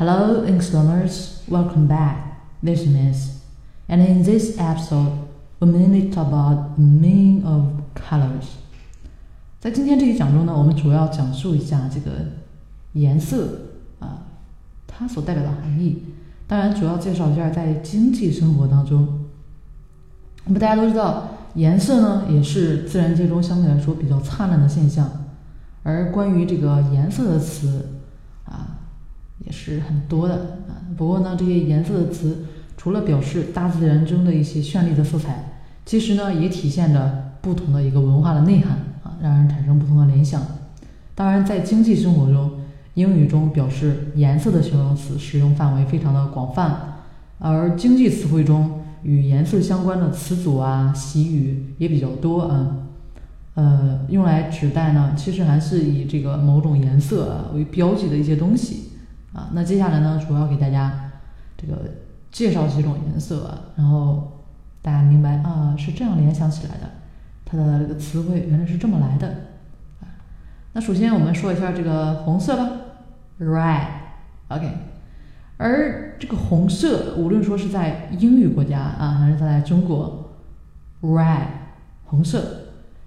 Hello, English learners. Welcome back. This is Miss. And in this episode, we mainly talk about the meaning of colors. 在今天这一讲中呢，我们主要讲述一下这个颜色啊，它所代表的含义。当然，主要介绍一下在经济生活当中。那么大家都知道，颜色呢也是自然界中相对来说比较灿烂的现象。而关于这个颜色的词。是很多的啊，不过呢，这些颜色的词除了表示大自然中的一些绚丽的色彩，其实呢，也体现着不同的一个文化的内涵啊，让人产生不同的联想。当然，在经济生活中，英语中表示颜色的形容词使用范围非常的广泛，而经济词汇中与颜色相关的词组啊、习语也比较多啊。呃，用来指代呢，其实还是以这个某种颜色啊为标记的一些东西。啊，那接下来呢，主要给大家这个介绍几种颜色，然后大家明白啊，是这样联想起来的，它的这个词汇原来是这么来的啊。那首先我们说一下这个红色吧，red，OK。而这个红色，无论说是在英语国家啊，还是在中国，red 红色，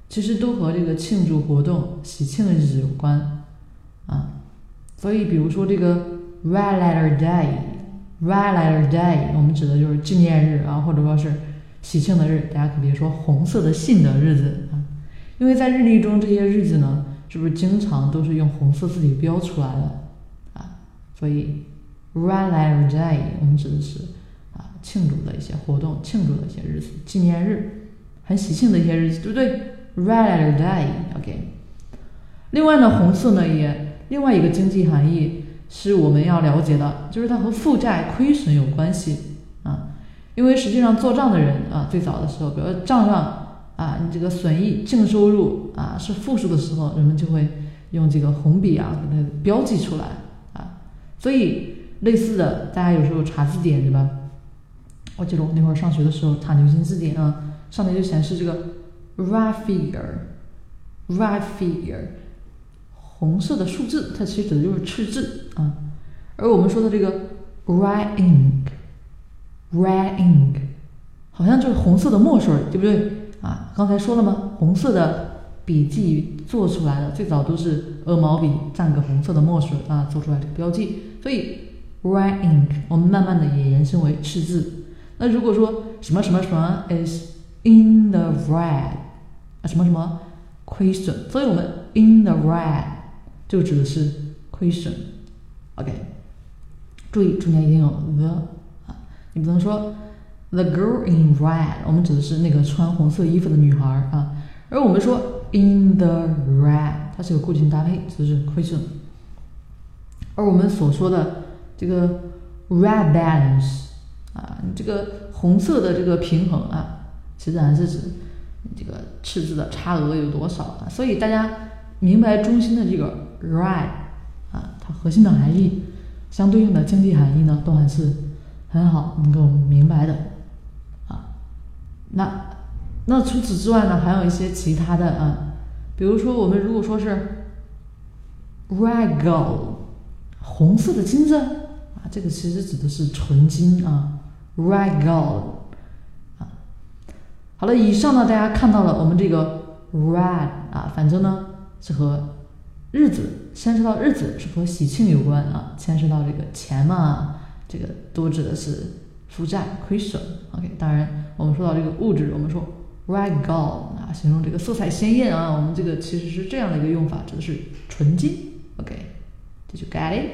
其实都和这个庆祝活动、喜庆的日子有关啊。所以，比如说这个 Red Letter Day，Red Letter Day，我们指的就是纪念日啊，或者说是喜庆的日。大家可别说红色的信的日子啊，因为在日历中这些日子呢，是不是经常都是用红色字体标出来的啊？所以 Red Letter Day，我们指的是啊庆祝的一些活动，庆祝的一些日子，纪念日，很喜庆的一些日子，对不对？Red Letter Day，OK。另外呢，红色呢也。另外一个经济含义是我们要了解的，就是它和负债亏损有关系啊。因为实际上做账的人啊，最早的时候，比如账上啊，你这个损益净收入啊是负数的时候，人们就会用这个红笔啊给它标记出来啊。所以类似的，大家有时候查字典对吧？我记得我那会儿上学的时候查牛津字典啊，上面就显示这个 red figure，red figure。红色的数字，它其实指的就是赤字啊。而我们说的这个 red ink，red ink，好像就是红色的墨水，对不对啊？刚才说了吗？红色的笔记做出来的最早都是鹅毛笔蘸个红色的墨水啊，做出来这个标记。所以 red ink，我们慢慢的也延伸为赤字。那如果说什么什么什么 is in the red，啊什么什么亏损，所以我们 in the red。就指的是亏损，OK，注意中间一定有 the 啊，你不能说 the girl in red，我们指的是那个穿红色衣服的女孩啊，而我们说 in the red，它是有固定搭配，指的是亏损。而我们所说的这个 red balance 啊，你这个红色的这个平衡啊，其实还是指这个赤字的差额有多少啊，所以大家明白中心的这个。Red，啊，它核心的含义，相对应的经济含义呢，都还是很好能够明白的，啊，那那除此之外呢，还有一些其他的啊，比如说我们如果说是 Red Gold，红色的金子啊，这个其实指的是纯金啊，Red Gold，啊，好了，以上呢大家看到了我们这个 Red 啊，反正呢是和日子牵涉到日子是和喜庆有关啊，牵涉到这个钱嘛，这个多指的是负债亏损。OK，当然我们说到这个物质，我们说 red gold 啊，形容这个色彩鲜艳啊，我们这个其实是这样的一个用法，指的是纯金。OK，did you get it？